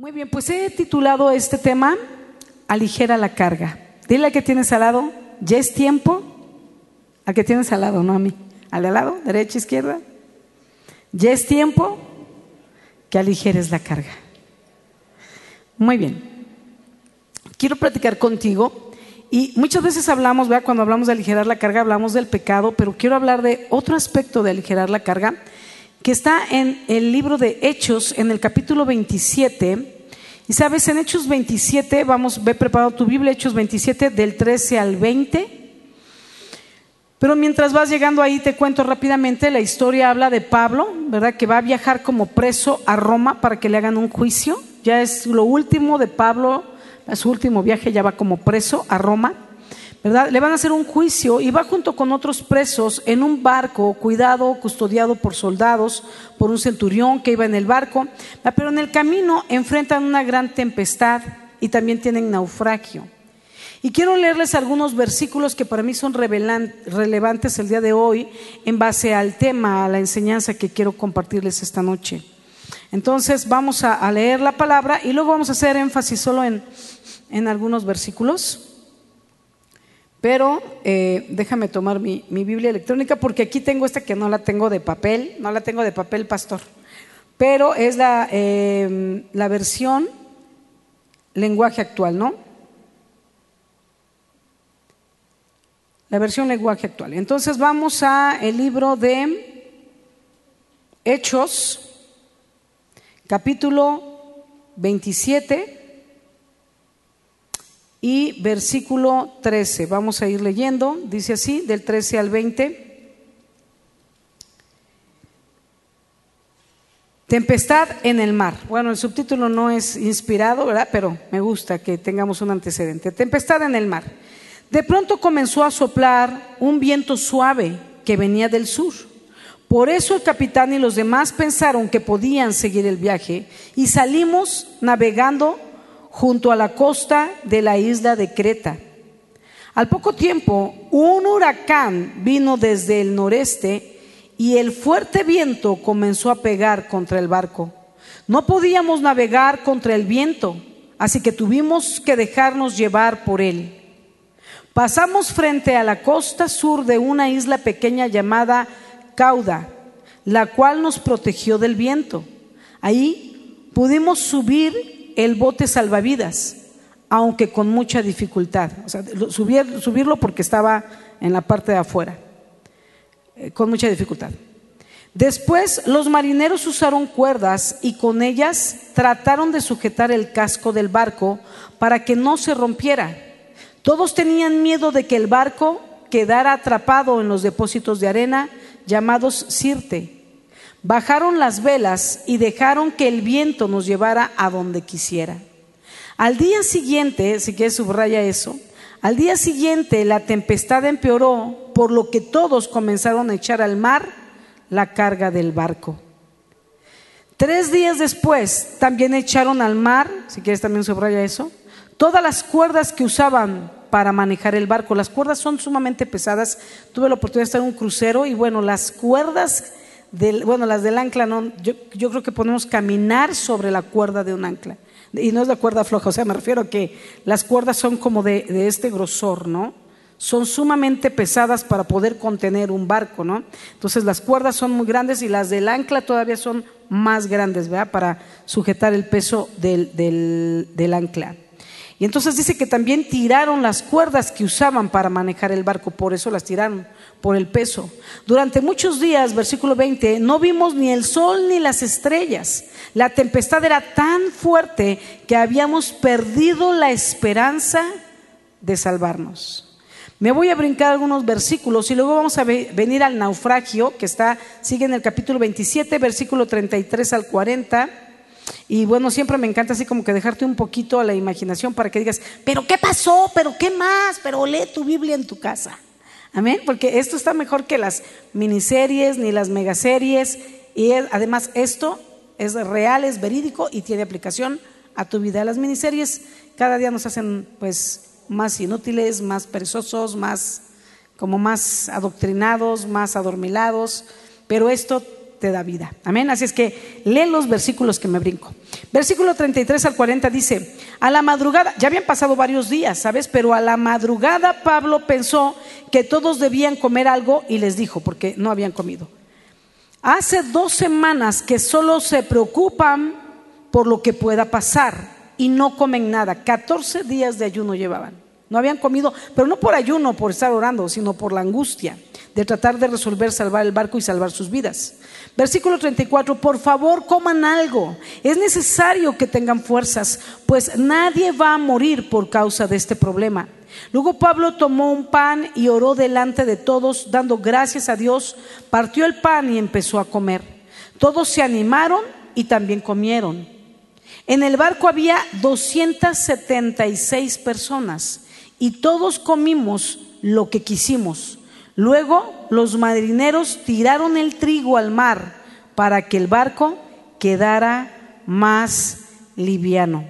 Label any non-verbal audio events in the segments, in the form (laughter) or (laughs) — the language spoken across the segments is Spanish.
Muy bien, pues he titulado este tema Aligera la carga. Dile al que tienes al lado, ya es tiempo. Al que tienes al lado, no a mí. Al de al lado, derecha, izquierda. Ya es tiempo que aligeres la carga. Muy bien. Quiero platicar contigo y muchas veces hablamos, ¿verdad? cuando hablamos de aligerar la carga, hablamos del pecado, pero quiero hablar de otro aspecto de aligerar la carga que está en el libro de Hechos, en el capítulo 27. Y sabes, en Hechos 27, vamos, ve preparado tu Biblia, Hechos 27, del 13 al 20. Pero mientras vas llegando ahí, te cuento rápidamente, la historia habla de Pablo, ¿verdad? Que va a viajar como preso a Roma para que le hagan un juicio. Ya es lo último de Pablo, su último viaje ya va como preso a Roma. ¿Verdad? Le van a hacer un juicio y va junto con otros presos en un barco, cuidado, custodiado por soldados, por un centurión que iba en el barco, pero en el camino enfrentan una gran tempestad y también tienen naufragio. Y quiero leerles algunos versículos que para mí son relevantes el día de hoy en base al tema, a la enseñanza que quiero compartirles esta noche. Entonces vamos a, leer la palabra y luego vamos a hacer énfasis solo en, en algunos versículos. Pero eh, déjame tomar mi, Biblia electrónica porque aquí tengo esta que no la tengo de papel, no la tengo de papel, pastor. Pero es la, em, la versión lenguaje actual, ¿no? La versión lenguaje actual. Entonces vamos a el libro de Hechos, capítulo 27 y versículo 13. Vamos a ir leyendo, dice así, del 13 al 20. Tempestad en el mar. Bueno, el subtítulo no es inspirado, ¿verdad? Pero me gusta que tengamos un antecedente. Tempestad en el mar. De pronto comenzó a soplar un viento suave que venía del sur. Por eso el capitán y los demás pensaron que podían seguir el viaje y salimos navegando junto a la costa de la isla de Creta. Al poco tiempo, un huracán vino desde el noreste y el fuerte viento comenzó a pegar contra el barco. No podíamos navegar contra el viento, así que tuvimos que dejarnos llevar por él. Pasamos frente a la costa sur de una isla pequeña llamada Cauda, la cual nos protegió del viento. Ahí pudimos subir el bote salvavidas, aunque con mucha dificultad. Sea, subirlo porque estaba en la parte de afuera, eh, con mucha dificultad. Después los marineros usaron cuerdas y con ellas trataron de sujetar el casco del barco para que no se rompiera. Todos tenían miedo de que el barco quedara atrapado en los depósitos de arena llamados Sirte Bajaron las velas y dejaron que el viento nos llevara a donde quisiera. Al día siguiente, si quieres subraya eso, al día siguiente la tempestad empeoró, por lo que todos comenzaron a echar al mar la carga del barco. Tres días después también echaron al mar, si quieres también subraya eso, todas las cuerdas que usaban para manejar el barco. Las cuerdas son sumamente pesadas. Tuve la oportunidad de estar en un crucero y bueno, las cuerdas bueno, las del ancla no, yo, yo, creo que podemos caminar sobre la cuerda de un ancla. Y no es la cuerda floja, o sea, me refiero a que las cuerdas son como de, este grosor, ¿no? Son sumamente pesadas para poder contener un barco, ¿no? Entonces las cuerdas son muy grandes y las del ancla todavía son más grandes, ¿verdad? Para sujetar el peso del, del, del ancla. Y entonces dice que también tiraron las cuerdas que usaban para manejar el barco, por eso las tiraron, por el peso. Durante muchos días, versículo 20, no vimos ni el sol ni las estrellas. La tempestad era tan fuerte que habíamos perdido la esperanza de salvarnos. Me voy a brincar algunos versículos y luego vamos a venir al naufragio que está, sigue en el capítulo 27, versículo 33 al 40. Y bueno, siempre me encanta así como que dejarte un poquito a la imaginación para que digas, pero ¿qué pasó? ¿Pero qué más? Pero lee tu Biblia en tu casa. Amén, porque esto está mejor que las miniseries ni las megaseries. Y además esto es real, es verídico y tiene aplicación a tu vida. Las miniseries cada día nos hacen pues más inútiles, más perezosos, más como más adoctrinados, más adormilados, pero esto te da vida. Amén. Así es que lee los versículos que me brinco. Versículo 33 al 40 dice, a la madrugada, ya habían pasado varios días, ¿sabes? Pero a la madrugada Pablo pensó que todos debían comer algo y les dijo, porque no habían comido. Hace dos semanas que solo se preocupan por lo que pueda pasar y no comen nada. 14 días de ayuno llevaban. No habían comido, pero no por ayuno, por estar orando, sino por la angustia de tratar de resolver salvar el barco y salvar sus vidas. Versículo 34, por favor coman algo. Es necesario que tengan fuerzas, pues nadie va a morir por causa de este problema. Luego Pablo tomó un pan y oró delante de todos, dando gracias a Dios, partió el pan y empezó a comer. Todos se animaron y también comieron. En el barco había 276 personas y todos comimos lo que quisimos. Luego los marineros tiraron el trigo al mar para que el barco quedara más liviano.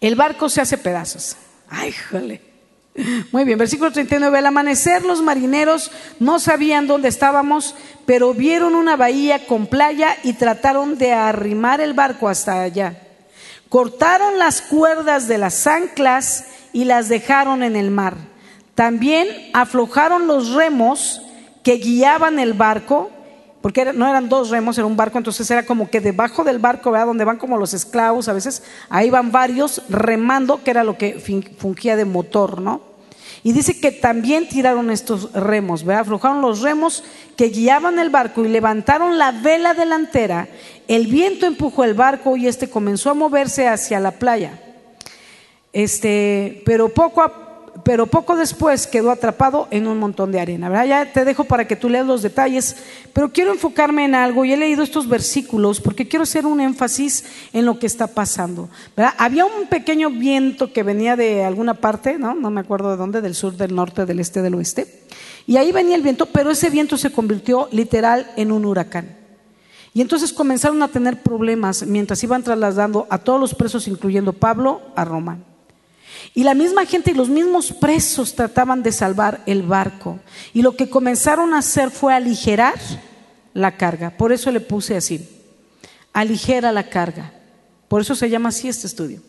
El barco se hace pedazos. Ay, jole. Muy bien, versículo 39. Al amanecer los marineros no sabían dónde estábamos, pero vieron una bahía con playa y trataron de arrimar el barco hasta allá. Cortaron las cuerdas de las anclas y las dejaron en el mar. También aflojaron los remos que guiaban el barco, porque no eran dos remos, era un barco, entonces era como que debajo del barco, ¿verdad? donde van como los esclavos a veces, ahí van varios remando, que era lo que fungía de motor, ¿no? Y dice que también tiraron estos remos, ¿verdad? aflojaron los remos que guiaban el barco y levantaron la vela delantera. El viento empujó el barco y este comenzó a moverse hacia la playa. Este, pero poco después quedó atrapado en un montón de arena. Ya te dejo para que tú leas los detalles, pero quiero enfocarme en algo y he leído estos versículos porque quiero hacer un énfasis en lo que está pasando. Había un pequeño viento que venía de alguna parte, ¿no? no me acuerdo de dónde, del sur, del norte, del este, del oeste, y ahí venía el viento, pero ese viento se convirtió literal en un huracán. Y entonces comenzaron a tener problemas mientras iban trasladando a todos los presos, incluyendo Pablo, a Roma. Y la misma gente y los mismos presos trataban de salvar el barco. Y lo que comenzaron a hacer fue aligerar la carga. Por eso le puse así, aligera la carga. Por eso se llama así este estudio.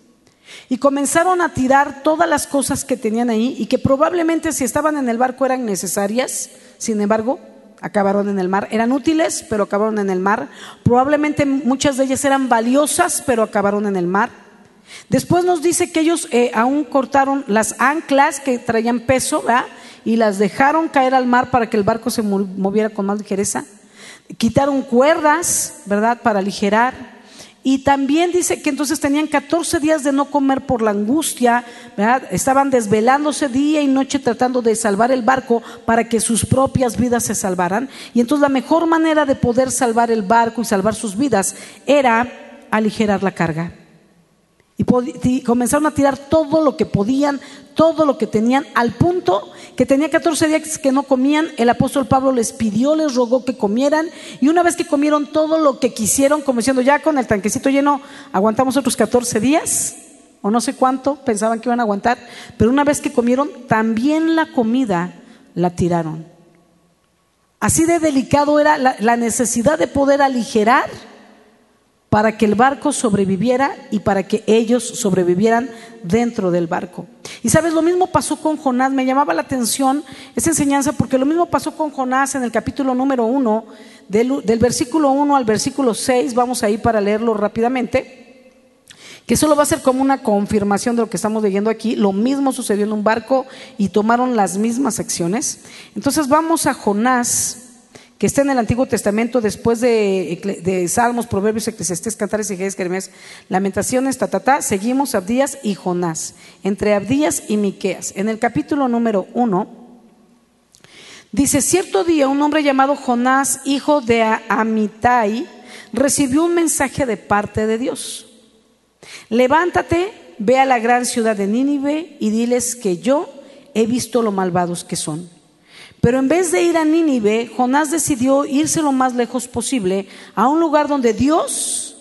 Y comenzaron a tirar todas las cosas que tenían ahí y que probablemente si estaban en el barco eran necesarias, sin embargo, acabaron en el mar. Eran útiles, pero acabaron en el mar. Probablemente muchas de ellas eran valiosas, pero acabaron en el mar. Después nos dice que ellos eh, aún cortaron las anclas que traían peso y las dejaron caer al mar para que el barco se moviera con más ligereza. Quitaron cuerdas, ¿verdad?, para aligerar. Y también dice que entonces tenían 14 días de no comer por la angustia, ¿verdad? estaban desvelándose día y noche tratando de salvar el barco para que sus propias vidas se salvaran. Y entonces la mejor manera de poder salvar el barco y salvar sus vidas era aligerar la carga. Y, comenzaron a tirar todo lo que podían, todo lo que tenían, al punto que tenía 14 días que no comían, el apóstol Pablo les pidió, les rogó que comieran, y una vez que comieron todo lo que quisieron, como diciendo, ya con el tanquecito lleno, aguantamos otros 14 días, o no sé cuánto, pensaban que iban a aguantar, pero una vez que comieron, también la comida la tiraron. Así de delicado era la necesidad de poder aligerar para que el barco sobreviviera y para que ellos sobrevivieran dentro del barco. Y sabes, lo mismo pasó con Jonás, me llamaba la atención esa enseñanza porque lo mismo pasó con Jonás en el capítulo número uno, del, versículo 1 al versículo 6, vamos ahí para leerlo rápidamente, que solo va a ser como una confirmación de lo que estamos leyendo aquí. Lo mismo sucedió en un barco y tomaron las mismas acciones. Entonces vamos a Jonás que está en el Antiguo Testamento después de, Salmos, Proverbios, Eclesiastés, Cantares, y Jeremías, Lamentaciones, ta, seguimos Abdías y Jonás, entre Abdías y Miqueas. En el capítulo número uno, dice, cierto día un hombre llamado Jonás, hijo de Amitai, recibió un mensaje de parte de Dios. Levántate, ve a la gran ciudad de Nínive y diles que yo he visto lo malvados que son. Pero en vez de ir a Nínive, Jonás decidió irse lo más lejos posible a un lugar donde Dios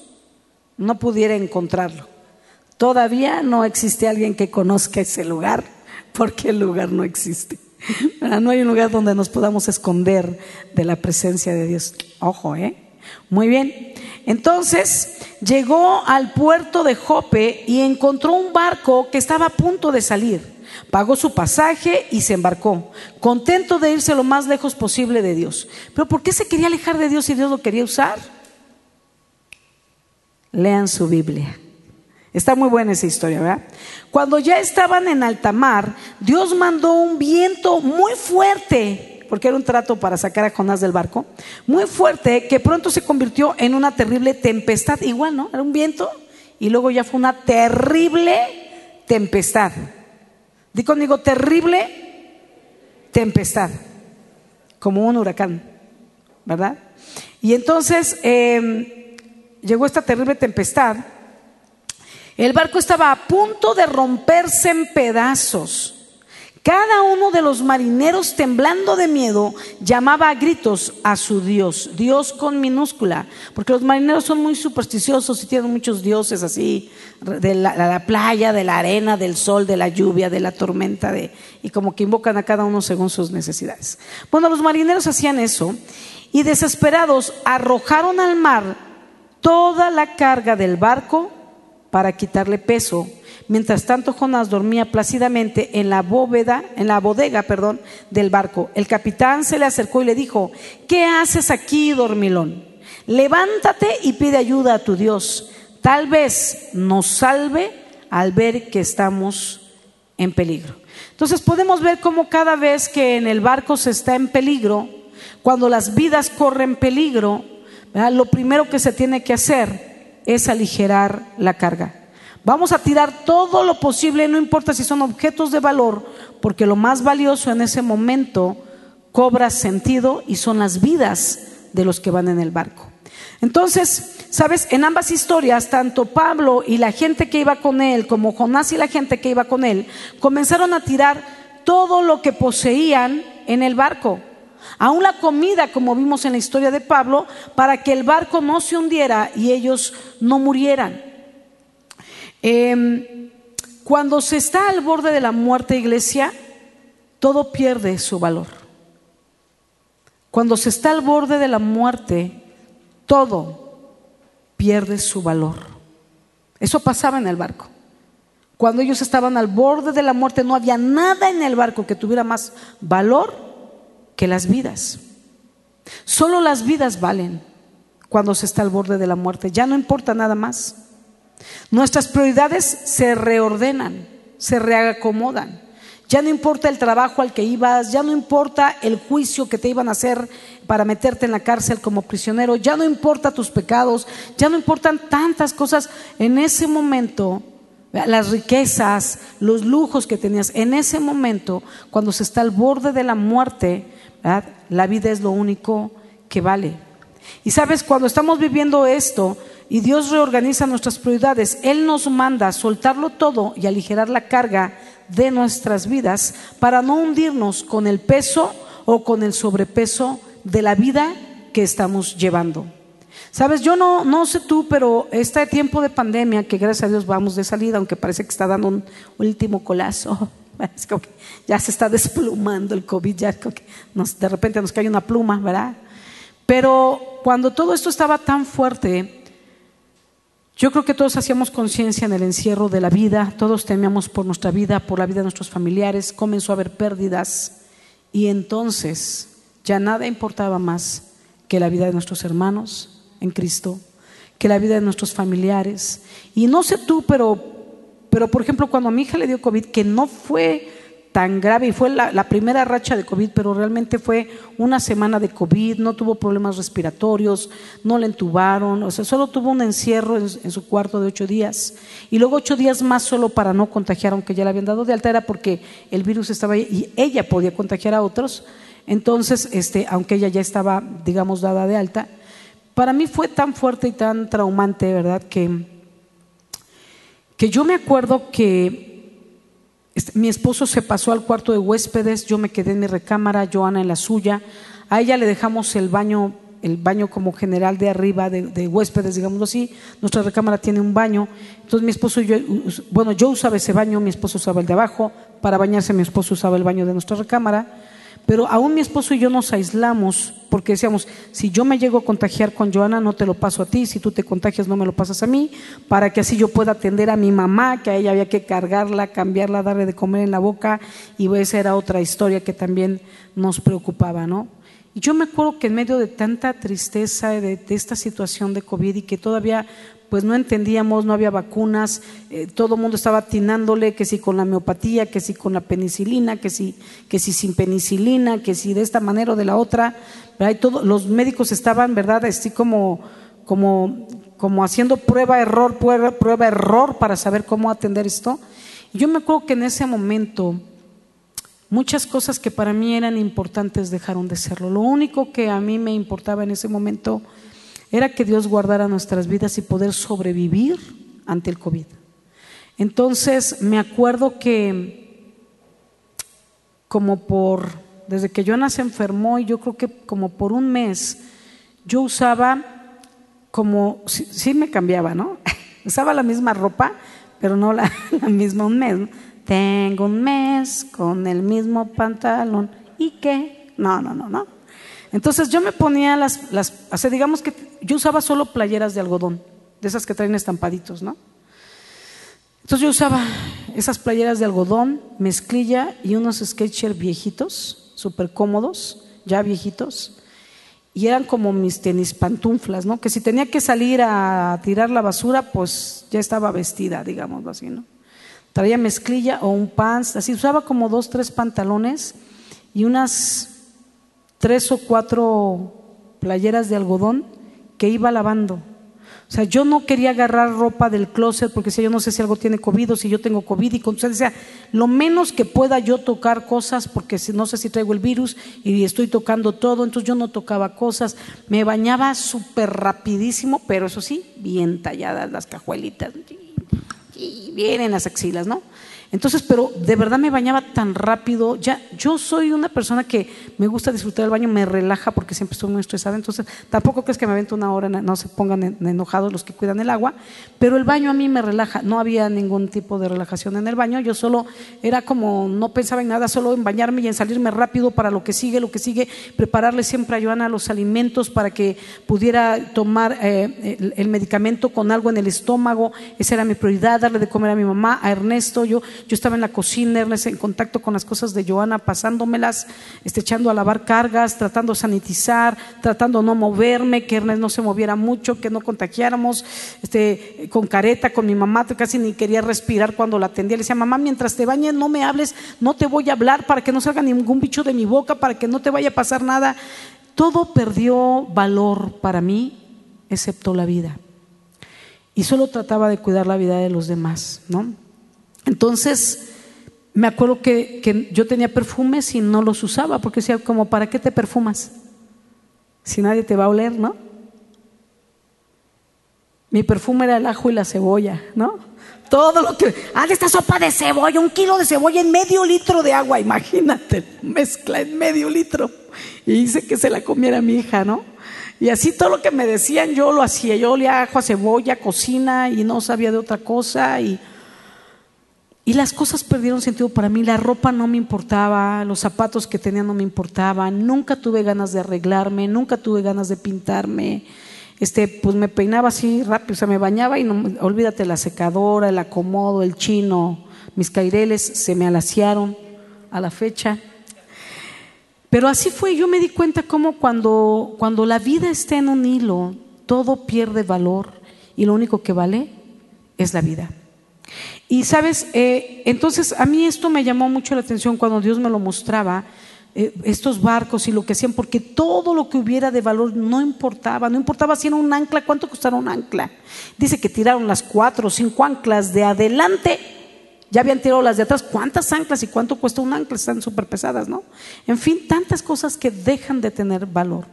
no pudiera encontrarlo. Todavía no existe alguien que conozca ese lugar porque el lugar no existe. No hay un lugar donde nos podamos esconder de la presencia de Dios. Ojo, ¿eh? Muy bien. Entonces llegó al puerto de Jope y encontró un barco que estaba a punto de salir. Pagó su pasaje y se embarcó, contento de irse lo más lejos posible de Dios. Pero ¿por qué se quería alejar de Dios si Dios lo quería usar? Lean su Biblia. Está muy buena esa historia, ¿verdad? Cuando ya estaban en alta mar, Dios mandó un viento muy fuerte, porque era un trato para sacar a Jonás del barco, muy fuerte, que pronto se convirtió en una terrible tempestad. Igual, ¿no? Era un viento y luego ya fue una terrible tempestad. Di conmigo, terrible tempestad, como un huracán, ¿verdad? Y entonces em, llegó esta terrible tempestad el barco estaba a punto de romperse en pedazos. Cada uno de los marineros, temblando de miedo, llamaba a gritos a su Dios, Dios con minúscula, porque los marineros son muy supersticiosos y tienen muchos dioses así, de la, playa, de la arena, del sol, de la lluvia, de la tormenta, de, y como que invocan a cada uno según sus necesidades. Bueno, los marineros hacían eso y desesperados arrojaron al mar toda la carga del barco para quitarle peso. Mientras tanto, Jonás dormía plácidamente en la bóveda, en la bodega, perdón, del barco. El capitán se le acercó y le dijo: ¿Qué haces aquí, dormilón? Levántate y pide ayuda a tu Dios. Tal vez nos salve al ver que estamos en peligro. Entonces podemos ver cómo cada vez que en el barco se está en peligro, cuando las vidas corren peligro, lo primero que se tiene que hacer es aligerar la carga. Vamos a tirar todo lo posible, no importa si son objetos de valor, porque lo más valioso en ese momento cobra sentido y son las vidas de los que van en el barco. Entonces, sabes, en ambas historias, tanto Pablo y la gente que iba con él, como Jonás y la gente que iba con él, comenzaron a tirar todo lo que poseían en el barco aún la comida, como vimos en la historia de Pablo, para que el barco no se hundiera y ellos no murieran. Em, cuando se está al borde de la muerte, iglesia, todo pierde su valor. Cuando se está al borde de la muerte, todo pierde su valor. Eso pasaba en el barco. Cuando ellos estaban al borde de la muerte, no había nada en el barco que tuviera más valor que las vidas. Solo las vidas valen cuando se está al borde de la muerte. Ya no importa nada más. Nuestras prioridades se reordenan, se reacomodan. Ya no importa el trabajo al que ibas, ya no importa el juicio que te iban a hacer para meterte en la cárcel como prisionero, ya no importa tus pecados, ya no importan tantas cosas. En ese momento, las riquezas, los lujos que tenías, en ese momento, cuando se está al borde de la muerte, la vida es lo único que vale. Y sabes, cuando estamos viviendo esto y Dios reorganiza nuestras prioridades, Él nos manda soltarlo todo y aligerar la carga de nuestras vidas para no hundirnos con el peso o con el sobrepeso de la vida que estamos llevando. Sabes, yo no, no sé tú, pero este tiempo de pandemia, que gracias a Dios vamos de salida, aunque parece que está dando un último colazo, (laughs) ya se está desplumando el COVID, ya de repente nos cae una pluma, ¿verdad? Pero cuando todo esto estaba tan fuerte, yo creo que todos hacíamos conciencia en el encierro de la vida, todos temíamos por nuestra vida, por la vida de nuestros familiares, comenzó a haber pérdidas y entonces ya nada importaba más que la vida de nuestros hermanos en Cristo, que la vida de nuestros familiares. Y no sé tú, pero pero, por ejemplo, cuando a mi hija le dio COVID, que no fue tan grave y fue la, primera racha de COVID, pero realmente fue una semana de COVID, no tuvo problemas respiratorios, no le entubaron, o sea, solo tuvo un encierro en, su cuarto de ocho días y luego ocho días más solo para no contagiar, aunque ya le habían dado de alta, era porque el virus estaba ahí y ella podía contagiar a otros. Entonces, este, aunque ella ya estaba, digamos, dada de alta, para mí fue tan fuerte y tan traumante, ¿verdad? Que que yo me acuerdo que mi esposo se pasó al cuarto de huéspedes, yo me quedé en mi recámara, Joana en la suya, a ella le dejamos el baño el baño como general de arriba de, huéspedes, digámoslo así. Nuestra recámara tiene un baño. Entonces mi esposo y yo, bueno, yo usaba ese baño, mi esposo usaba el de abajo. Para bañarse mi esposo usaba el baño de nuestra recámara. Pero aún mi esposo y yo nos aislamos porque decíamos, si yo me llego a contagiar con Joana, no te lo paso a ti, si tú te contagias, no me lo pasas a mí, para que así yo pueda atender a mi mamá, que a ella había que cargarla, cambiarla, darle de comer en la boca, y esa era otra historia que también nos preocupaba, ¿no? Y yo me acuerdo que en medio de tanta tristeza de, de esta situación de COVID y que todavía pues no entendíamos, no había vacunas, eh, todo el mundo estaba atinándole que si con la miopatía, que si con la penicilina, que si, que si sin penicilina, que si de esta manera o de la otra, los médicos estaban, ¿verdad? Así como, como, como haciendo prueba, error, prueba, prueba, error para saber cómo atender esto. Y yo me acuerdo que en ese momento muchas cosas que para mí eran importantes dejaron de serlo. Lo único que a mí me importaba en ese momento era que Dios guardara nuestras vidas y poder sobrevivir ante el COVID. Entonces me acuerdo que como por, desde que Joana se enfermó y yo creo que como por un mes, yo usaba como, sí, me cambiaba, ¿no? (laughs) usaba la misma ropa, pero no la, (laughs) misma un mes. Tengo un mes con el mismo pantalón. ¿Y qué? No, no, no, no. Entonces yo me ponía las, las o sea, digamos que yo usaba solo playeras de algodón, de esas que traen estampaditos, ¿no? Entonces yo usaba esas playeras de algodón, mezclilla y unos sketchers viejitos, súper cómodos, ya viejitos, y eran como mis tenis pantuflas, ¿no? Que si tenía que salir a tirar la basura, pues ya estaba vestida, digamos así, ¿no? Traía mezclilla o un pants, así usaba como dos, tres pantalones y unas tres o cuatro playeras de algodón que iba lavando. O sea, yo no quería agarrar ropa del closet porque si yo no sé si algo tiene COVID o si yo tengo COVID. Y o sea, lo menos que pueda yo tocar cosas porque no sé si traigo el virus y estoy tocando todo. Entonces yo no tocaba cosas. Me bañaba súper rapidísimo, pero eso sí, bien talladas las cajuelitas. Y bien en las axilas, ¿no? Entonces, pero de verdad me bañaba tan rápido. Ya, yo soy una persona que me gusta disfrutar del baño, me relaja porque siempre estoy muy estresada. Entonces, tampoco crees que me avento una hora, no se pongan enojados los que cuidan el agua. Pero el baño a mí me relaja. No había ningún tipo de relajación en el baño. Yo solo era como, no pensaba en nada, solo en bañarme y en salirme rápido para lo que sigue, lo que sigue. Prepararle siempre a Joana los alimentos para que pudiera tomar eh, el medicamento con algo en el estómago. Esa era mi prioridad, darle de comer a mi mamá, a Ernesto. Yo yo estaba en la cocina, en contacto con las cosas de Joana, pasándomelas, este, echando a lavar cargas, tratando de sanitizar, tratando de no moverme, que Ernest no se moviera mucho, que no contagiáramos, este, con careta, con mi mamá, casi ni quería respirar cuando la atendía. Le decía, mamá, mientras te bañes, no me hables, no te voy a hablar para que no salga ningún bicho de mi boca, para que no te vaya a pasar nada. Todo perdió valor para mí, excepto la vida. Y solo trataba de cuidar la vida de los demás, ¿no? Entonces, me acuerdo que, yo tenía perfumes y no los usaba, porque decía, como, ¿para qué te perfumas? Si nadie te va a oler, ¿no? Mi perfume era el ajo y la cebolla, ¿no? Todo lo que. Ah, esta sopa de cebolla, un kilo de cebolla en medio litro de agua, imagínate, mezcla en medio litro. Y hice que se la comiera mi hija, ¿no? Y así todo lo que me decían yo lo hacía. Yo olía ajo a cebolla, cocina y no sabía de otra cosa. Y y las cosas perdieron sentido para mí, la ropa no me importaba, los zapatos que tenía no me importaban, nunca tuve ganas de arreglarme, nunca tuve ganas de pintarme. Este, pues me peinaba así rápido, o sea, me bañaba y no, olvídate la secadora, el acomodo, el chino, mis caireles se me alaciaron a la fecha. Pero así fue, yo me di cuenta como cuando, cuando la vida está en un hilo, todo pierde valor y lo único que vale es la vida. Y sabes, eh, entonces a mí esto me llamó mucho la atención cuando Dios me lo mostraba, eh, estos barcos y lo que hacían, porque todo lo que hubiera de valor no importaba, no importaba si era un ancla, cuánto costara un ancla. Dice que tiraron las cuatro o cinco anclas de adelante, ya habían tirado las de atrás, ¿cuántas anclas y cuánto cuesta un ancla? Están súper pesadas, ¿no? En fin, tantas cosas que dejan de tener valor.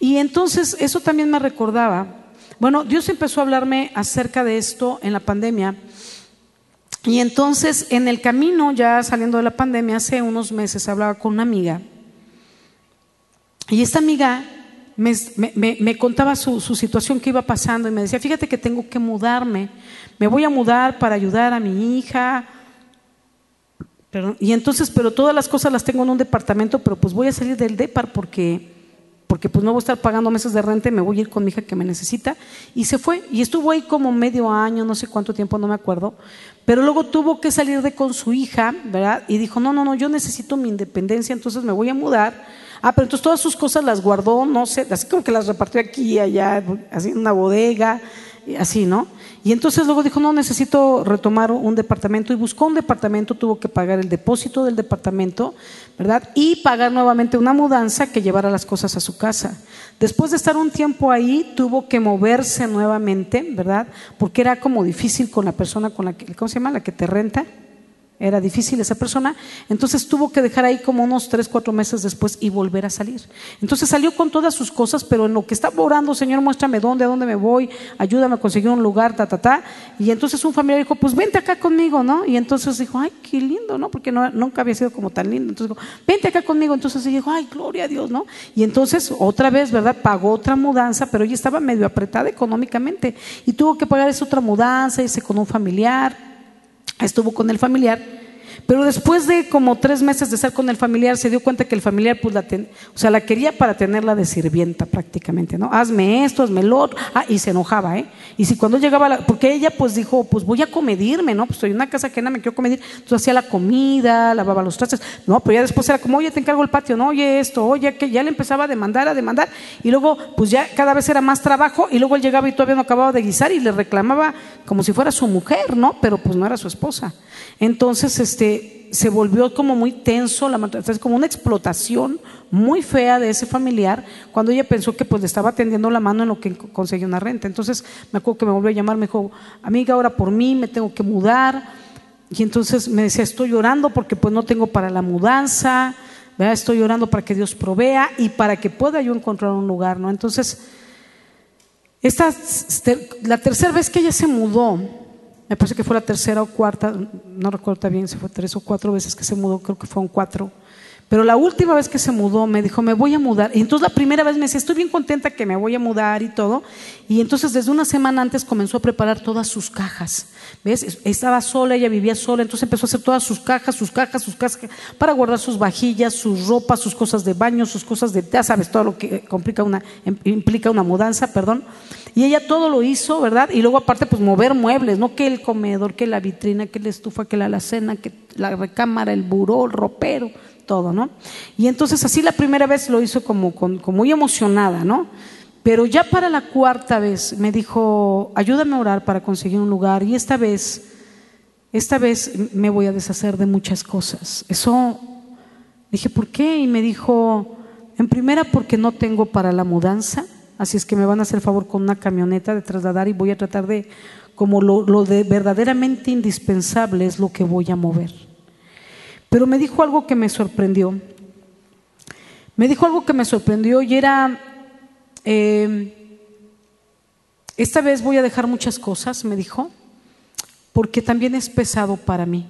Y entonces eso también me recordaba, bueno, Dios empezó a hablarme acerca de esto en la pandemia y entonces en el camino, ya saliendo de la pandemia, hace unos meses hablaba con una amiga. Y esta amiga me, contaba su, situación que iba pasando y me decía, fíjate que tengo que mudarme, me voy a mudar para ayudar a mi hija. y entonces, pero todas las cosas las tengo en un departamento, pero pues voy a salir del depar porque, porque pues no voy a estar pagando meses de renta me voy a ir con mi hija que me necesita. Y se fue, y estuvo ahí como medio año, no sé cuánto tiempo, no me acuerdo. Pero luego tuvo que salir de con su hija, ¿verdad? Y dijo, no, no, no, yo necesito mi independencia, entonces me voy a mudar Ah, pero entonces todas sus cosas las guardó, no sé, así como que las repartió aquí y allá, así en una bodega, así, ¿no? Y entonces luego dijo, no, necesito retomar un departamento y buscó un departamento, tuvo que pagar el depósito del departamento, ¿verdad? Y pagar nuevamente una mudanza que llevara las cosas a su casa. Después de estar un tiempo ahí, tuvo que moverse nuevamente, ¿verdad? Porque era como difícil con la persona con la que, ¿cómo se llama? La que te renta era difícil esa persona, entonces tuvo que dejar ahí como unos tres, cuatro meses después y volver a salir. Entonces salió con todas sus cosas, pero en lo que estaba orando, Señor, muéstrame dónde, a dónde me voy, ayúdame a conseguir un lugar, ta, ta, ta. Y entonces un familiar dijo, pues vente acá conmigo, ¿no? Y entonces dijo, ay, qué lindo, ¿no? Porque nunca había sido como tan lindo. Entonces dijo, vente acá conmigo. Entonces dijo, ay, gloria a Dios, ¿no? Y entonces otra vez, ¿verdad? Pagó otra mudanza, pero ella estaba medio apretada económicamente y tuvo que pagar esa otra mudanza, irse con un familiar estuvo con el familiar, pero después de como tres meses de estar con el familiar, se dio cuenta que el familiar, pues la o sea, la quería para tenerla de sirvienta prácticamente, ¿no? Hazme esto, hazme lo otro. Ah, y se enojaba, ¿eh? Y si cuando llegaba, la, porque ella pues dijo, pues voy a comedirme, ¿no? Pues estoy en una casa ajena, me quiero comedir. Entonces hacía la comida, lavaba los trastes. No, pero ya después era como, oye, te encargo el patio, no, oye esto, oye, que ya le empezaba a demandar, a demandar. Y luego, pues ya cada vez era más trabajo. Y luego él llegaba y todavía no acababa de guisar y le reclamaba como si fuera su mujer, ¿no? Pero pues no era su esposa. Entonces, este, se volvió como muy tenso, la como una explotación muy fea de ese familiar cuando ella pensó que pues le estaba tendiendo la mano en lo que conseguía una renta. Entonces, me acuerdo que me volvió a llamar, me dijo, amiga, ahora por mí me tengo que mudar. Y entonces me decía, estoy llorando porque pues no tengo para la mudanza, estoy llorando para que Dios provea y para que pueda yo encontrar un lugar, ¿no? Entonces, esta, la tercera vez que ella se mudó, me parece que fue la tercera o cuarta, no recuerdo bien si fue tres o cuatro veces que se mudó, creo que fueron cuatro. Pero la última vez que se mudó me dijo, me voy a mudar. Y entonces la primera vez me decía, estoy bien contenta que me voy a mudar y todo. Y entonces desde una semana antes comenzó a preparar todas sus cajas. ¿Ves? Estaba sola, ella vivía sola, entonces empezó a hacer todas sus cajas, sus cajas, sus cajas, para guardar sus vajillas, sus ropas, sus cosas de baño, sus cosas de, ya sabes, todo lo que complica una, implica una mudanza, perdón. Y ella todo lo hizo, ¿verdad? Y luego aparte pues mover muebles, no que el comedor, que la vitrina, que la estufa, que la alacena, que la recámara, el buró, el ropero, todo, ¿no? Y entonces así la primera vez lo hizo como, muy emocionada, ¿no? Pero ya para la cuarta vez me dijo, ayúdame a orar para conseguir un lugar y esta vez, esta vez me voy a deshacer de muchas cosas. Eso, dije, ¿por qué? Y me dijo, en primera porque no tengo para la mudanza Así es que me van a hacer favor con una camioneta de trasladar y voy a tratar de, como lo, de verdaderamente indispensable es lo que voy a mover. Pero me dijo algo que me sorprendió. Me dijo algo que me sorprendió y era, eh, esta vez voy a dejar muchas cosas, me dijo, porque también es pesado para mí.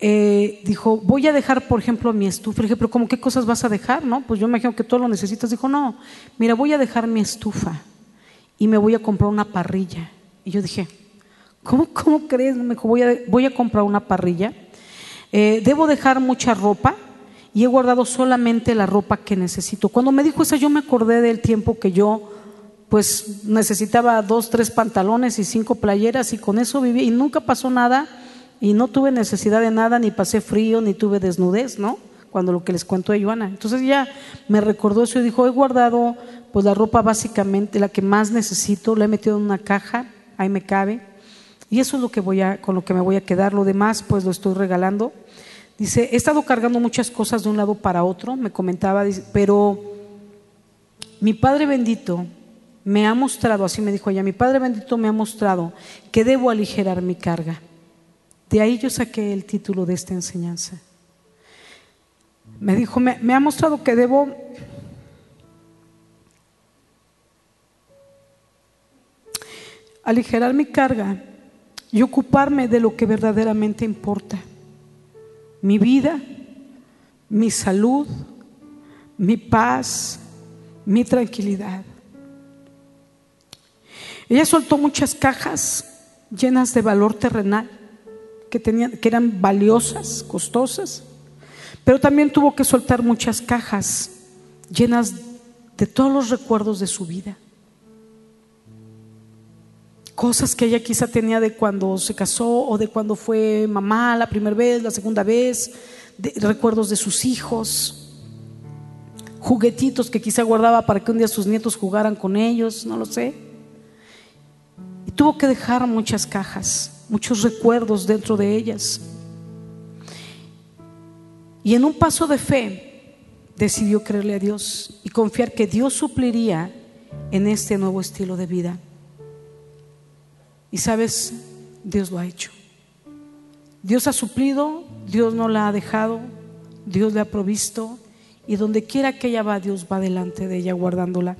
Eh, dijo, voy a dejar, por ejemplo, mi estufa. Le dije, pero ¿cómo qué cosas vas a dejar? No, pues yo me imagino que todo lo necesitas. Dijo, no, mira, voy a dejar mi estufa y me voy a comprar una parrilla. Y yo dije, ¿cómo, cómo crees? Me dijo, voy a comprar una parrilla. Eh, debo dejar mucha ropa y he guardado solamente la ropa que necesito. Cuando me dijo eso, yo me acordé del tiempo que yo pues necesitaba dos, tres pantalones y cinco playeras y con eso vivía y nunca pasó nada y no tuve necesidad de nada, ni pasé frío, ni tuve desnudez, ¿no? Cuando lo que les cuento a Joana. Entonces ya me recordó eso y dijo, he guardado pues la ropa básicamente, la que más necesito, la he metido en una caja, ahí me cabe. Y eso es lo que voy a, con lo que me voy a quedar. Lo demás, pues lo estoy regalando. Dice, he estado cargando muchas cosas de un lado para otro, me comentaba, pero mi Padre bendito me ha mostrado, así me dijo ella, mi Padre bendito me ha mostrado que debo aligerar mi carga. De ahí yo saqué el título de esta enseñanza. Me dijo, me, ha mostrado que debo aligerar mi carga y ocuparme de lo que verdaderamente importa. Mi vida, mi salud, mi paz, mi tranquilidad. Ella soltó muchas cajas llenas de valor terrenal, que, tenían, que eran valiosas, costosas, pero también tuvo que soltar muchas cajas llenas de todos los recuerdos de su vida. Cosas que ella quizá tenía de cuando se casó o de cuando fue mamá la primera vez, la segunda vez, recuerdos de sus hijos, juguetitos que quizá guardaba para que un día sus nietos jugaran con ellos, no lo sé. Y tuvo que dejar muchas cajas, muchos recuerdos dentro de ellas. Y en un paso de fe decidió creerle a Dios y confiar que Dios supliría en este nuevo estilo de vida. Y sabes, Dios lo ha hecho. Dios ha suplido, Dios no la ha dejado, Dios le ha provisto y donde quiera que ella va, Dios va delante de ella guardándola.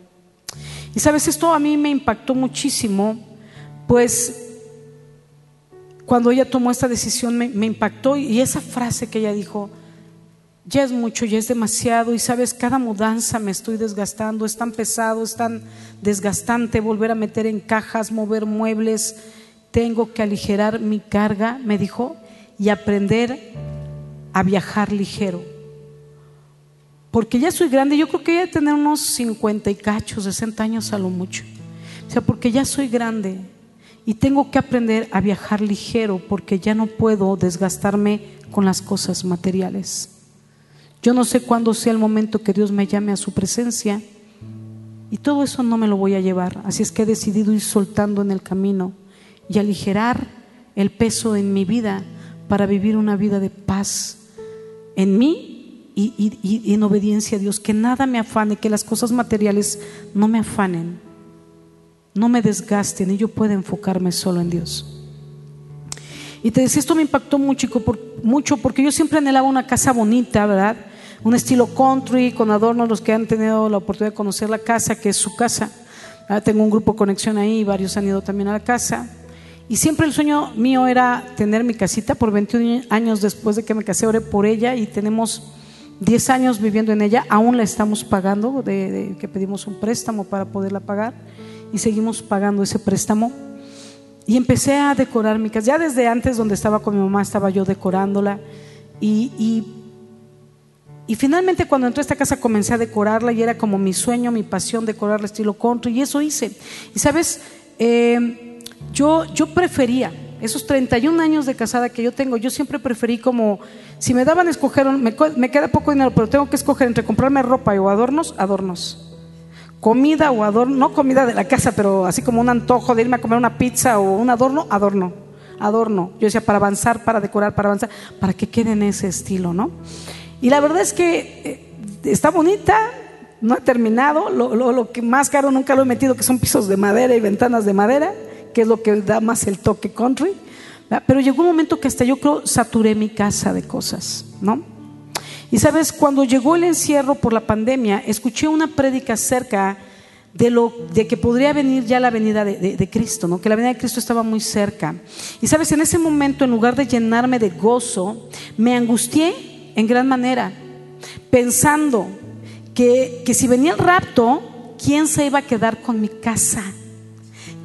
Y sabes, esto a mí me impactó muchísimo, pues cuando ella tomó esta decisión me, me impactó y esa frase que ella dijo, ya es mucho, ya es demasiado y sabes, cada mudanza me estoy desgastando, es tan pesado, es tan desgastante volver a meter en cajas, mover muebles, tengo que aligerar mi carga, me dijo, y aprender a viajar ligero. Porque ya soy grande, yo creo que voy a tener unos 50 y cachos, 60 años a lo mucho. O sea, porque ya soy grande y tengo que aprender a viajar ligero porque ya no puedo desgastarme con las cosas materiales. Yo no sé cuándo sea el momento que Dios me llame a su presencia y todo eso no me lo voy a llevar. Así es que he decidido ir soltando en el camino y aligerar el peso en mi vida para vivir una vida de paz en mí y, en obediencia a Dios. Que nada me afane, que las cosas materiales no me afanen, no me desgasten y yo pueda enfocarme solo en Dios. Y te decía, esto me impactó mucho, mucho porque yo siempre anhelaba una casa bonita, ¿verdad? Un estilo country, con adornos, los que han tenido la oportunidad de conocer la casa, que es su casa. Tengo un grupo conexión ahí, varios han ido también a la casa. Y siempre el sueño mío era tener mi casita. Por 21 años después de que me casé, oré por ella y tenemos 10 años viviendo en ella. Aún la estamos pagando, de, que pedimos un préstamo para poderla pagar y seguimos pagando ese préstamo. Y empecé a decorar mi casa. Ya desde antes, donde estaba con mi mamá, estaba yo decorándola. Y, y, finalmente cuando entré a esta casa comencé a decorarla y era como mi sueño, mi pasión, decorarla estilo country. Y eso hice. Y sabes, eh, yo, yo prefería, esos 31 años de casada que yo tengo, yo siempre preferí como, si me daban escoger, me, me queda poco dinero, pero tengo que escoger entre comprarme ropa o adornos, adornos. Comida o adorno, no comida de la casa, pero así como un antojo de irme a comer una pizza o un adorno, adorno, adorno. Yo decía, para avanzar, para decorar, para avanzar, para que quede en ese estilo, ¿no? Y la verdad es que eh, está bonita, no he terminado, lo que más caro nunca lo he metido, que son pisos de madera y ventanas de madera que es lo que da más el toque country. Pero llegó un momento que hasta yo creo saturé mi casa de cosas, ¿no? Y sabes, cuando llegó el encierro por la pandemia, escuché una prédica acerca de, lo, de que podría venir ya la venida de, de, Cristo, ¿no? que la venida de Cristo estaba muy cerca. Y sabes, en ese momento, en lugar de llenarme de gozo, me angustié en gran manera, pensando que, que si venía el rapto, ¿quién se iba a quedar con mi casa?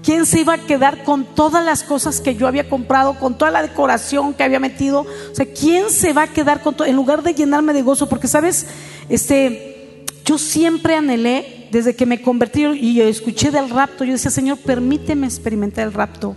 ¿Quién se iba a quedar con todas las cosas que yo había comprado, con toda la decoración que había metido? O sea, ¿quién se va a quedar con todo? En lugar de llenarme de gozo, porque sabes, este, yo siempre anhelé, desde que me convertí y escuché del rapto, yo decía, Señor, permíteme experimentar el rapto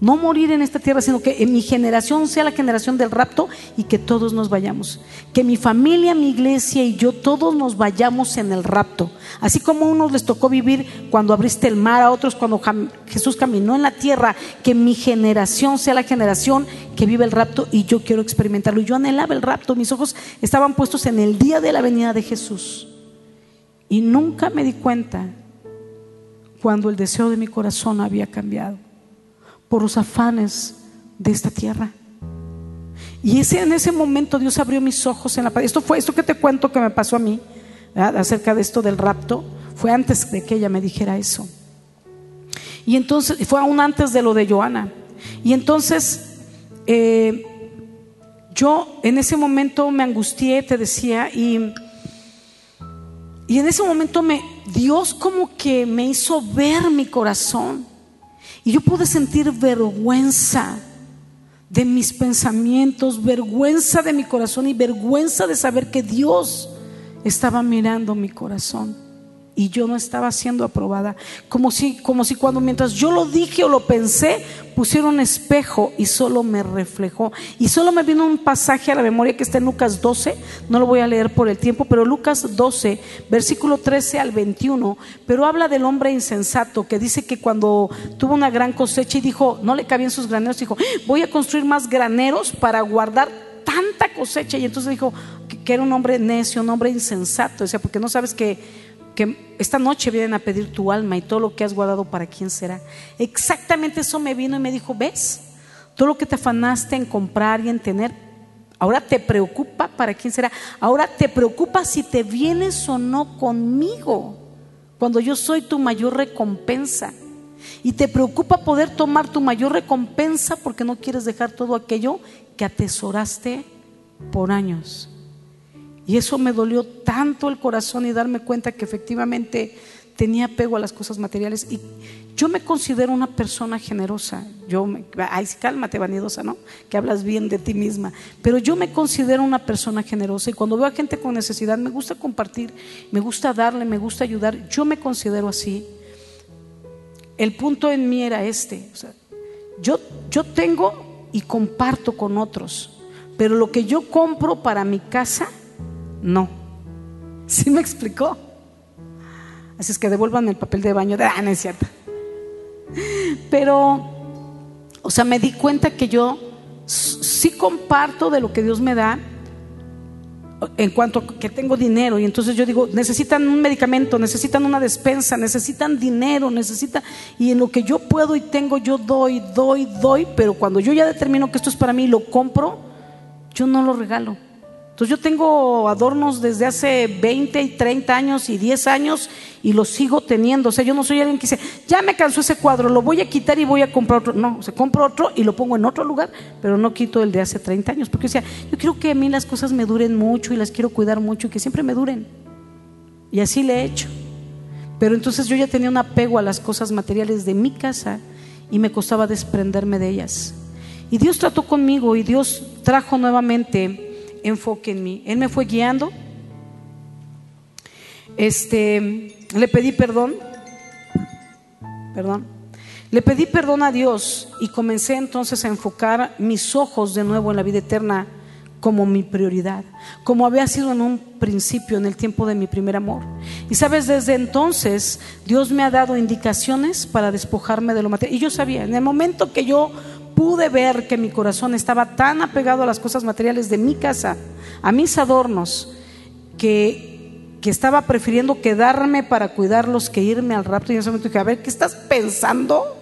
no morir en esta tierra, sino que mi generación sea la generación del rapto y que todos nos vayamos. Que mi familia, mi iglesia y yo todos nos vayamos en el rapto. Así como a unos les tocó vivir cuando abriste el mar, a otros cuando Jesús caminó en la tierra, que mi generación sea la generación que vive el rapto y yo quiero experimentarlo. Yo anhelaba el rapto, mis ojos estaban puestos en el día de la venida de Jesús. Y nunca me di cuenta cuando el deseo de mi corazón había cambiado por los afanes de esta tierra. Y ese, en ese momento Dios abrió mis ojos en la Esto fue esto que te cuento que me pasó a mí, acerca de esto del rapto, fue antes de que ella me dijera eso. Y entonces, fue aún antes de lo de Joana. Y entonces, eh, yo en ese momento me angustié, te decía, y, Y en ese momento me, Dios como que me hizo ver mi corazón. Y yo pude sentir vergüenza de mis pensamientos, vergüenza de mi corazón y vergüenza de saber que Dios estaba mirando mi corazón y yo no estaba siendo aprobada. Como si, como si cuando mientras yo lo dije o lo pensé, pusiera un espejo y solo me reflejó. Y solo me vino un pasaje a la memoria que está en Lucas 12, no lo voy a leer por el tiempo, pero Lucas 12, versículo 13 al 21, pero habla del hombre insensato que dice que cuando tuvo una gran cosecha y dijo, no le cabían sus graneros, dijo, voy a construir más graneros para guardar tanta cosecha. Y entonces dijo que era un hombre necio, un hombre insensato, decía, porque no sabes que que esta noche vienen a pedir tu alma y todo lo que has guardado para quién será. Exactamente eso me vino y me dijo, ¿ves? Todo lo que te afanaste en comprar y en tener, ahora te preocupa para quién será. Ahora te preocupa si te vienes o no conmigo, cuando yo soy tu mayor recompensa. Y te preocupa poder tomar tu mayor recompensa porque no quieres dejar todo aquello que atesoraste por años. Y eso me dolió tanto el corazón y darme cuenta que efectivamente tenía apego a las cosas materiales. Y yo me considero una persona generosa. Yo me, ay, cálmate, vanidosa, ¿no? Que hablas bien de ti misma. Pero yo me considero una persona generosa y cuando veo a gente con necesidad, me gusta compartir, me gusta darle, me gusta ayudar. Yo me considero así. El punto en mí era este. yo, yo tengo y comparto con otros. Pero lo que yo compro para mi casa, no. ¿Sí me explicó? Así es que devuelvan el papel de baño. De, ah, no. Pero, o sea, me di cuenta que yo sí comparto de lo que Dios me da en cuanto a que tengo dinero. Y entonces yo digo, necesitan un medicamento, necesitan una despensa, necesitan dinero, necesitan... Y en lo que yo puedo y tengo, yo doy, doy, doy. Pero cuando yo ya determino que esto es para mí y lo compro, yo no lo regalo. Entonces yo tengo adornos desde hace 20 y 30 años y 10 años y los sigo teniendo. O sea, yo no soy alguien que dice, ya me cansó ese cuadro, lo voy a quitar y voy a comprar otro. No, se compro otro y lo pongo en otro lugar, pero no quito el de hace 30 años. Porque sea, yo quiero que a mí las cosas me duren mucho y las quiero cuidar mucho y que siempre me duren. Y así le he hecho. Pero entonces yo ya tenía un apego a las cosas materiales de mi casa y me costaba desprenderme de ellas. Y Dios trató conmigo y Dios trajo nuevamente enfoque en mí. Él me fue guiando. Este, le pedí perdón. Perdón. Le pedí perdón a Dios y comencé entonces a enfocar mis ojos de nuevo en la vida eterna como mi prioridad, como había sido en un principio, en el tiempo de mi primer amor. Y sabes, desde entonces Dios me ha dado indicaciones para despojarme de lo material. Y yo sabía, en el momento que yo pude ver que mi corazón estaba tan apegado a las cosas materiales de mi casa, a mis adornos, que, que estaba prefiriendo quedarme para cuidarlos que irme al rapto. Y en ese momento dije, a ver, ¿qué estás pensando?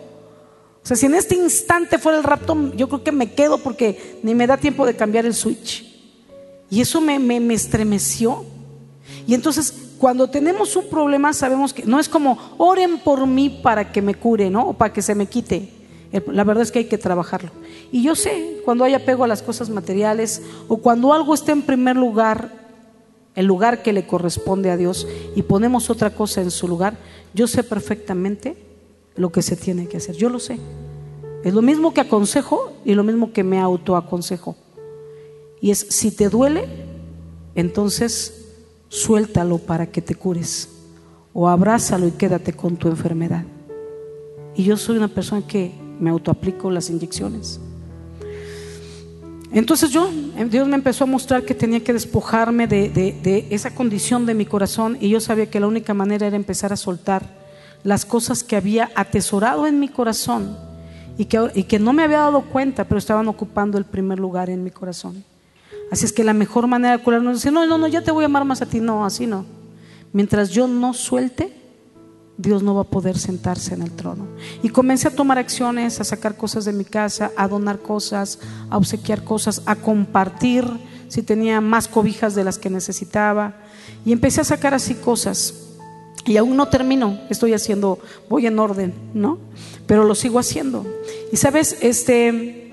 O sea, si en este instante fuera el rapto, yo creo que me quedo porque ni me da tiempo de cambiar el switch. Y eso me, me, me estremeció. Y entonces, cuando tenemos un problema, sabemos que no es como oren por mí para que me cure, ¿no? O para que se me quite. La verdad es que hay que trabajarlo. Y yo sé, cuando hay apego a las cosas materiales o cuando algo está en primer lugar, el lugar que le corresponde a Dios, y ponemos otra cosa en su lugar, yo sé perfectamente lo que se tiene que hacer. Yo lo sé. Es lo mismo que aconsejo y lo mismo que me autoaconsejo. Y es, si te duele, entonces suéltalo para que te cures. O abrázalo y quédate con tu enfermedad. Y yo soy una persona que me autoaplico las inyecciones. Entonces yo, Dios me empezó a mostrar que tenía que despojarme de, esa condición de mi corazón y yo sabía que la única manera era empezar a soltar las cosas que había atesorado en mi corazón y que, y que no me había dado cuenta, pero estaban ocupando el primer lugar en mi corazón. Así es que la mejor manera de curarnos es decir, no, no, no, ya te voy a amar más a ti. No, así no. Mientras yo no suelte, Dios no va a poder sentarse en el trono. Y comencé a tomar acciones, a sacar cosas de mi casa, a donar cosas, a obsequiar cosas, a compartir si tenía más cobijas de las que necesitaba. Y empecé a sacar así cosas. Y aún no termino, estoy haciendo, voy en orden, ¿no? Pero lo sigo haciendo. Y sabes, este,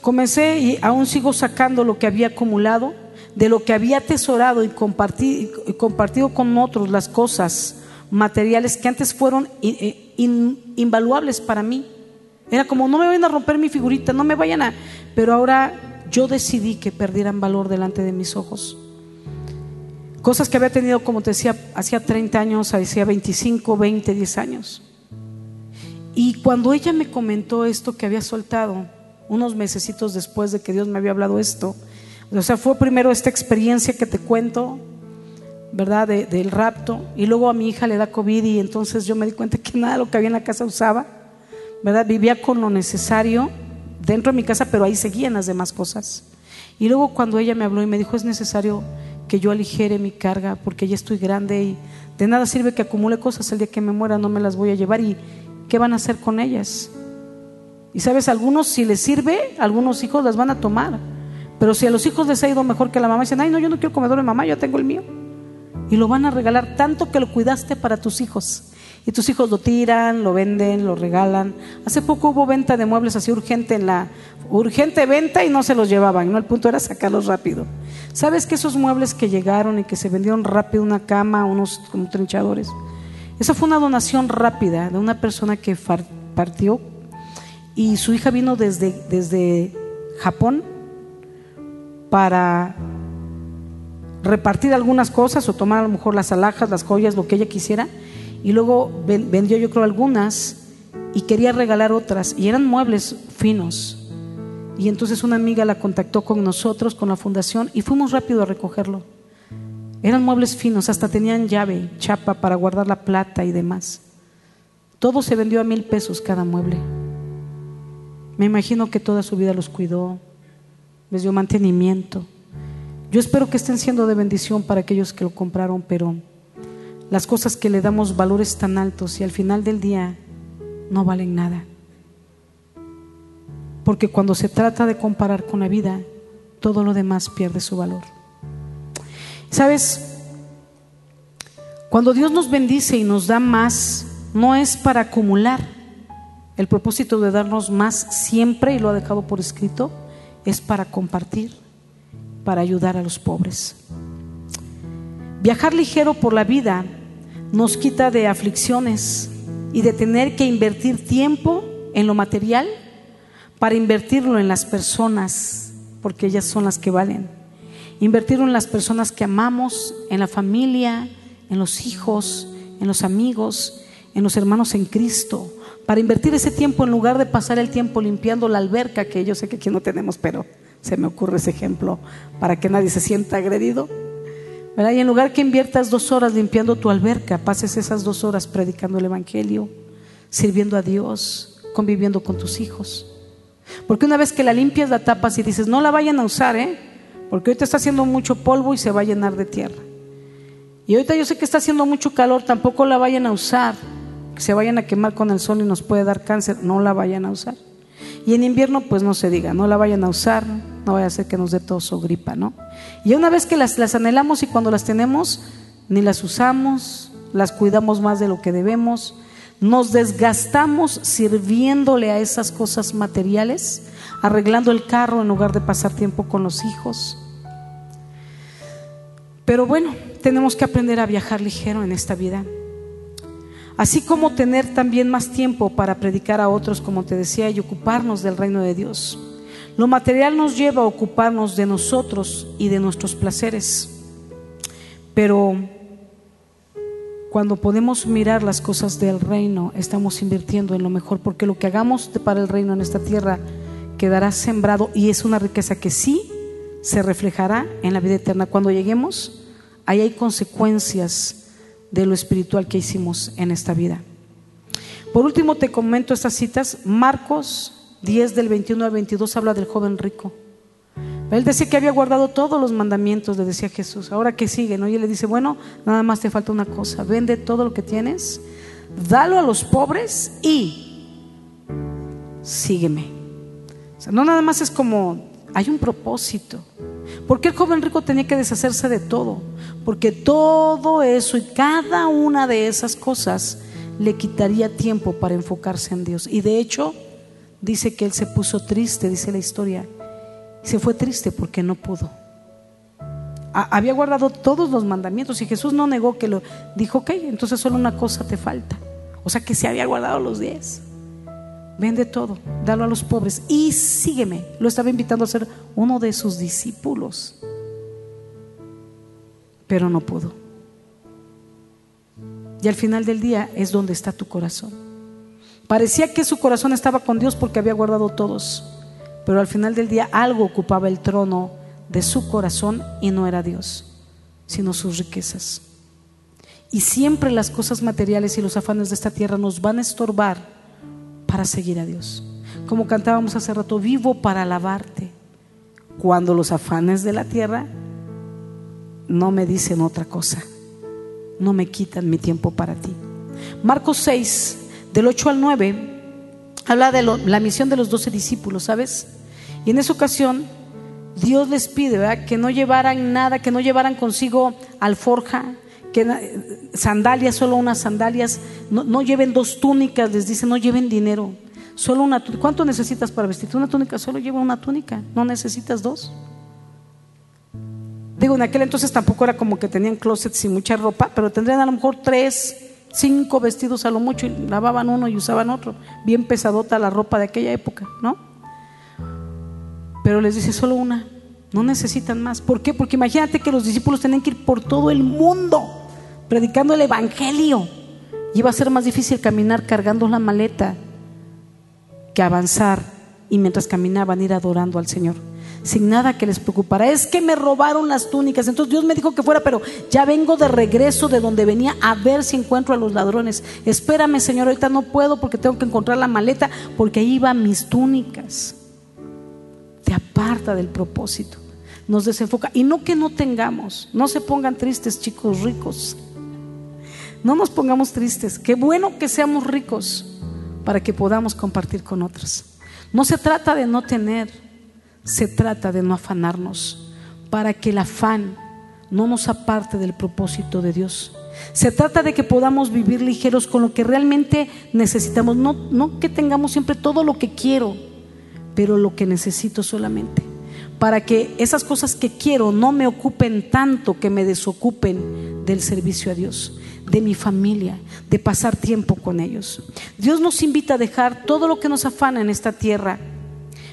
comencé y aún sigo sacando lo que había acumulado de lo que había atesorado y compartido, con otros las cosas materiales que antes fueron invaluables para mí. Era como, no me vayan a romper mi figurita, no me vayan a... Pero ahora yo decidí que perdieran valor delante de mis ojos. Cosas que había tenido, como te decía, hacía 30 años, hacía 25, 20, 10 años. Y cuando ella me comentó esto que había soltado, unos mesecitos después de que Dios me había hablado esto, o sea, fue primero esta experiencia que te cuento, ¿verdad? del rapto, y luego a mi hija le da COVID y entonces yo me di cuenta que nada lo que había en la casa usaba, ¿verdad? Vivía con lo necesario dentro de mi casa, pero ahí seguían las demás cosas. Y luego cuando ella me habló y me dijo, es necesario que yo aligere mi carga porque ya estoy grande y de nada sirve que acumule cosas el día que me muera, no me las voy a llevar y ¿qué van a hacer con ellas? Y sabes, algunos si les sirve, algunos hijos las van a tomar. Pero si a los hijos les ha ido mejor que a la mamá, dicen, ay, no, yo no quiero comedor de mamá, yo tengo el mío. Y lo van a regalar tanto que lo cuidaste para tus hijos. Y tus hijos lo tiran, lo venden, lo regalan. Hace poco hubo venta de muebles así urgente en la urgente venta y no se los llevaban, ¿no? El punto era sacarlos rápido. ¿Sabes que esos muebles que llegaron y que se vendieron rápido, una cama, unos como trinchadores? Esa fue una donación rápida de una persona que partió y su hija vino desde, desde Japón para repartir algunas cosas o tomar a lo mejor las alhajas, las joyas, lo que ella quisiera. Y luego vendió yo creo algunas y quería regalar otras. Y eran muebles finos. Y entonces una amiga la contactó con nosotros, con la fundación, y fuimos rápido a recogerlo. Eran muebles finos, hasta tenían llave, chapa para guardar la plata y demás. Todo se vendió a mil pesos cada mueble. Me imagino que toda su vida los cuidó, les dio mantenimiento. Yo espero que estén siendo de bendición para aquellos que lo compraron, pero las cosas que le damos valores tan altos y al final del día no valen nada. Porque cuando se trata de comparar con la vida, todo lo demás pierde su valor. ¿Sabes? Cuando Dios nos bendice y nos da más, no es para acumular. El propósito de darnos más siempre, y lo ha dejado por escrito, es para compartir, para ayudar a los pobres. Viajar ligero por la vida nos quita de aflicciones y de tener que invertir tiempo en lo material para invertirlo en las personas, porque ellas son las que valen. Invertirlo en las personas que amamos, en la familia, en los hijos, en los amigos, en los hermanos en Cristo. Para invertir ese tiempo en lugar de pasar el tiempo limpiando la alberca, que yo sé que aquí no tenemos, pero se me ocurre ese ejemplo para que nadie se sienta agredido. Y en lugar que inviertas dos horas limpiando tu alberca, pases esas dos horas predicando el Evangelio, sirviendo a Dios, conviviendo con tus hijos. Porque una vez que la limpias, la tapas y dices, no la vayan a usar, ¿eh? Porque ahorita está haciendo mucho polvo y se va a llenar de tierra. Y ahorita yo sé que está haciendo mucho calor, tampoco la vayan a usar, que se vayan a quemar con el sol y nos puede dar cáncer, no la vayan a usar. Y en invierno, pues no se diga, no la vayan a usar, no vaya a ser que nos dé tos o gripa, ¿no? Y una vez que las, las anhelamos y cuando las tenemos, ni las usamos, las cuidamos más de lo que debemos, nos desgastamos sirviéndole a esas cosas materiales, arreglando el carro en lugar de pasar tiempo con los hijos. Pero bueno, tenemos que aprender a viajar ligero en esta vida. Así como tener también más tiempo para predicar a otros, como te decía, y ocuparnos del reino de Dios. Lo material nos lleva a ocuparnos de nosotros y de nuestros placeres. Pero cuando podemos mirar las cosas del reino, estamos invirtiendo en lo mejor, porque lo que hagamos para el reino en esta tierra quedará sembrado y es una riqueza que sí se reflejará en la vida eterna. Cuando lleguemos, ahí hay consecuencias de lo espiritual que hicimos en esta vida. Por último, te comento estas citas. Marcos 10 del 21 al 22 habla del joven rico. Él decía que había guardado todos los mandamientos, le decía Jesús. Ahora que sigue, ¿no? Y él le dice, bueno, nada más te falta una cosa. Vende todo lo que tienes, dalo a los pobres y sígueme. O sea, no nada más es como, hay un propósito. ¿Por qué el joven rico tenía que deshacerse de todo? Porque todo eso y cada una de esas cosas le quitaría tiempo para enfocarse en Dios. Y de hecho, dice que él se puso triste, dice la historia se fue triste porque no pudo. había guardado todos los mandamientos y Jesús no negó que lo dijo, ok, entonces solo una cosa te falta. O sea que se había guardado los diez. Vende todo, dalo a los pobres y sígueme. Lo estaba invitando a ser uno de sus discípulos. Pero no pudo. Y al final del día es donde está tu corazón. Parecía que su corazón estaba con Dios porque había guardado todos. Pero al final del día algo ocupaba el trono de su corazón y no era Dios, sino sus riquezas. Y siempre las cosas materiales y los afanes de esta tierra nos van a estorbar para seguir a Dios. Como cantábamos hace rato, vivo para alabarte. Cuando los afanes de la tierra no me dicen otra cosa, no me quitan mi tiempo para ti. Marcos 6, del 8 al 9, habla de la misión de los doce discípulos, ¿sabes? Y en esa ocasión Dios les pide que no llevaran nada, que no llevaran consigo alforja, que sandalias, solo unas sandalias, no, lleven dos túnicas, les dice, no lleven dinero, solo una ¿Cuánto necesitas para vestirte? Una túnica, solo lleva una túnica, no necesitas dos. Digo, en aquel entonces tampoco era como que tenían closets y mucha ropa, pero tendrían a lo mejor tres, cinco vestidos a lo mucho y lavaban uno y usaban otro. Bien pesadota la ropa de aquella época, ¿no? Pero les dice solo una, no necesitan más. ¿Por qué? Porque imagínate que los discípulos tenían que ir por todo el mundo predicando el Evangelio. Y iba a ser más difícil caminar cargando la maleta que avanzar y mientras caminaban ir adorando al Señor. Sin nada que les preocupara. Es que me robaron las túnicas. Entonces Dios me dijo que fuera, pero ya vengo de regreso de donde venía a ver si encuentro a los ladrones. Espérame, Señor, ahorita no puedo porque tengo que encontrar la maleta porque ahí van mis túnicas aparta del propósito, nos desenfoca. Y no que no tengamos, no se pongan tristes chicos ricos, no nos pongamos tristes, qué bueno que seamos ricos para que podamos compartir con otros. No se trata de no tener, se trata de no afanarnos, para que el afán no nos aparte del propósito de Dios. Se trata de que podamos vivir ligeros con lo que realmente necesitamos, no, que tengamos siempre todo lo que quiero, pero lo que necesito solamente. Para que esas cosas que quiero no me ocupen tanto que me desocupen del servicio a Dios, de mi familia, de pasar tiempo con ellos. Dios nos invita a dejar todo lo que nos afana en esta tierra,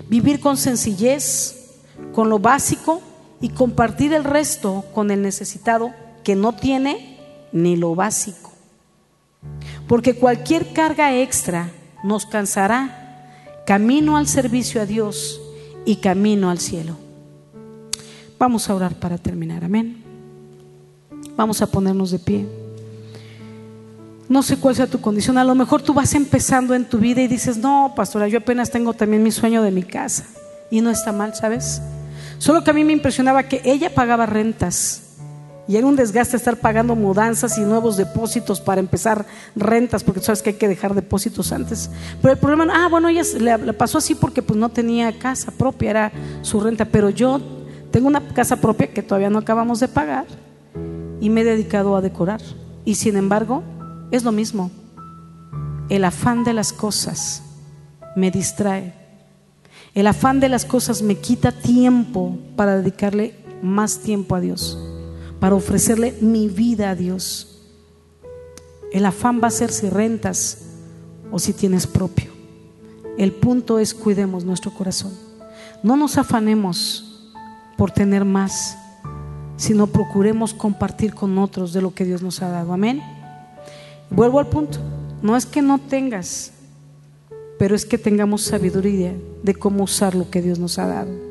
vivir con sencillez, con lo básico y compartir el resto con el necesitado que no tiene ni lo básico. Porque cualquier carga extra nos cansará camino al servicio a Dios y camino al cielo. Vamos a orar para terminar, amén. Vamos a ponernos de pie. No sé cuál sea tu condición. A lo mejor tú vas empezando en tu vida y dices, no, pastora, yo apenas tengo también mi sueño de mi casa. Y no está mal, ¿sabes? Solo que a mí me impresionaba que ella pagaba rentas y era un desgaste estar pagando mudanzas y nuevos depósitos para empezar rentas, porque sabes que hay que dejar depósitos antes. Pero el problema, ah, bueno, ella le, pasó así porque pues no tenía casa propia, era su renta. Pero yo tengo una casa propia que todavía no acabamos de pagar y me he dedicado a decorar. Y sin embargo, es lo mismo. El afán de las cosas me distrae. El afán de las cosas me quita tiempo para dedicarle más tiempo a Dios para ofrecerle mi vida a Dios. El afán va a ser si rentas o si tienes propio. El punto es cuidemos nuestro corazón. No nos afanemos por tener más, sino procuremos compartir con otros de lo que Dios nos ha dado. Amén. Vuelvo al punto. No es que no tengas, pero es que tengamos sabiduría de cómo usar lo que Dios nos ha dado.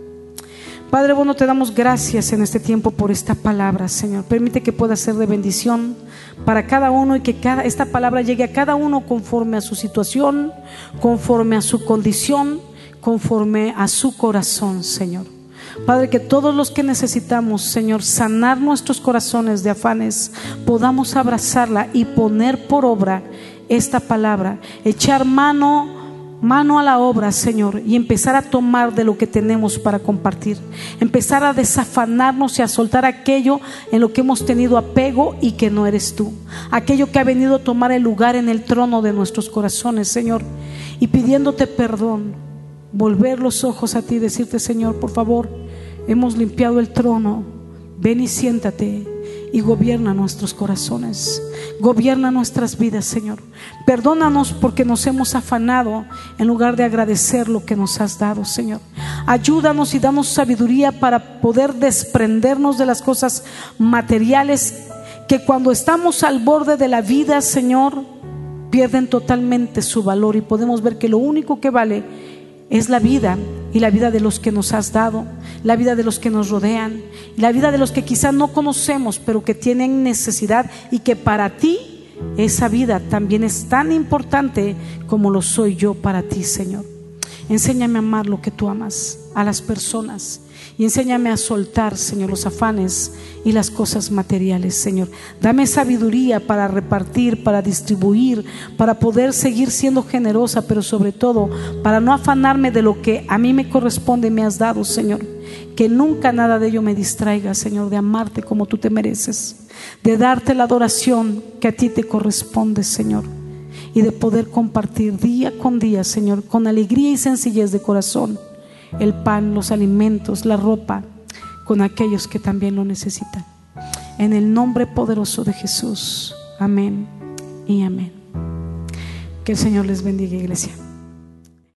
Padre bueno, te damos gracias en este tiempo por esta palabra, Señor. Permite que pueda ser de bendición para cada uno y que cada, esta palabra llegue a cada uno conforme a su situación, conforme a su condición, conforme a su corazón, Señor. Padre, que todos los que necesitamos, Señor, sanar nuestros corazones de afanes, podamos abrazarla y poner por obra esta palabra, echar mano mano a la obra, Señor, y empezar a tomar de lo que tenemos para compartir. Empezar a desafanarnos y a soltar aquello en lo que hemos tenido apego y que no eres tú. Aquello que ha venido a tomar el lugar en el trono de nuestros corazones, Señor. Y pidiéndote perdón, volver los ojos a ti y decirte, Señor, por favor, hemos limpiado el trono ven y siéntate y gobierna nuestros corazones, gobierna nuestras vidas, Señor. Perdónanos porque nos hemos afanado en lugar de agradecer lo que nos has dado, Señor. Ayúdanos y danos sabiduría para poder desprendernos de las cosas materiales que cuando estamos al borde de la vida, Señor, pierden totalmente su valor y podemos ver que lo único que vale es la vida y la vida de los que nos has dado, la vida de los que nos rodean, la vida de los que quizás no conocemos, pero que tienen necesidad y que para ti esa vida también es tan importante como lo soy yo para ti, Señor. Enséñame a amar lo que tú amas, a las personas y enséñame a soltar, Señor, los afanes y las cosas materiales, Señor. Dame sabiduría para repartir, para distribuir, para poder seguir siendo generosa, pero sobre todo para no afanarme de lo que a mí me corresponde me has dado, Señor. Que nunca nada de ello me distraiga, Señor, de amarte como tú te mereces, de darte la adoración que a ti te corresponde, Señor y de poder compartir día con día, Señor, con alegría y sencillez de corazón el pan, los alimentos, la ropa con aquellos que también lo necesitan. En el nombre poderoso de Jesús. Amén y amén. Que el Señor les bendiga, iglesia.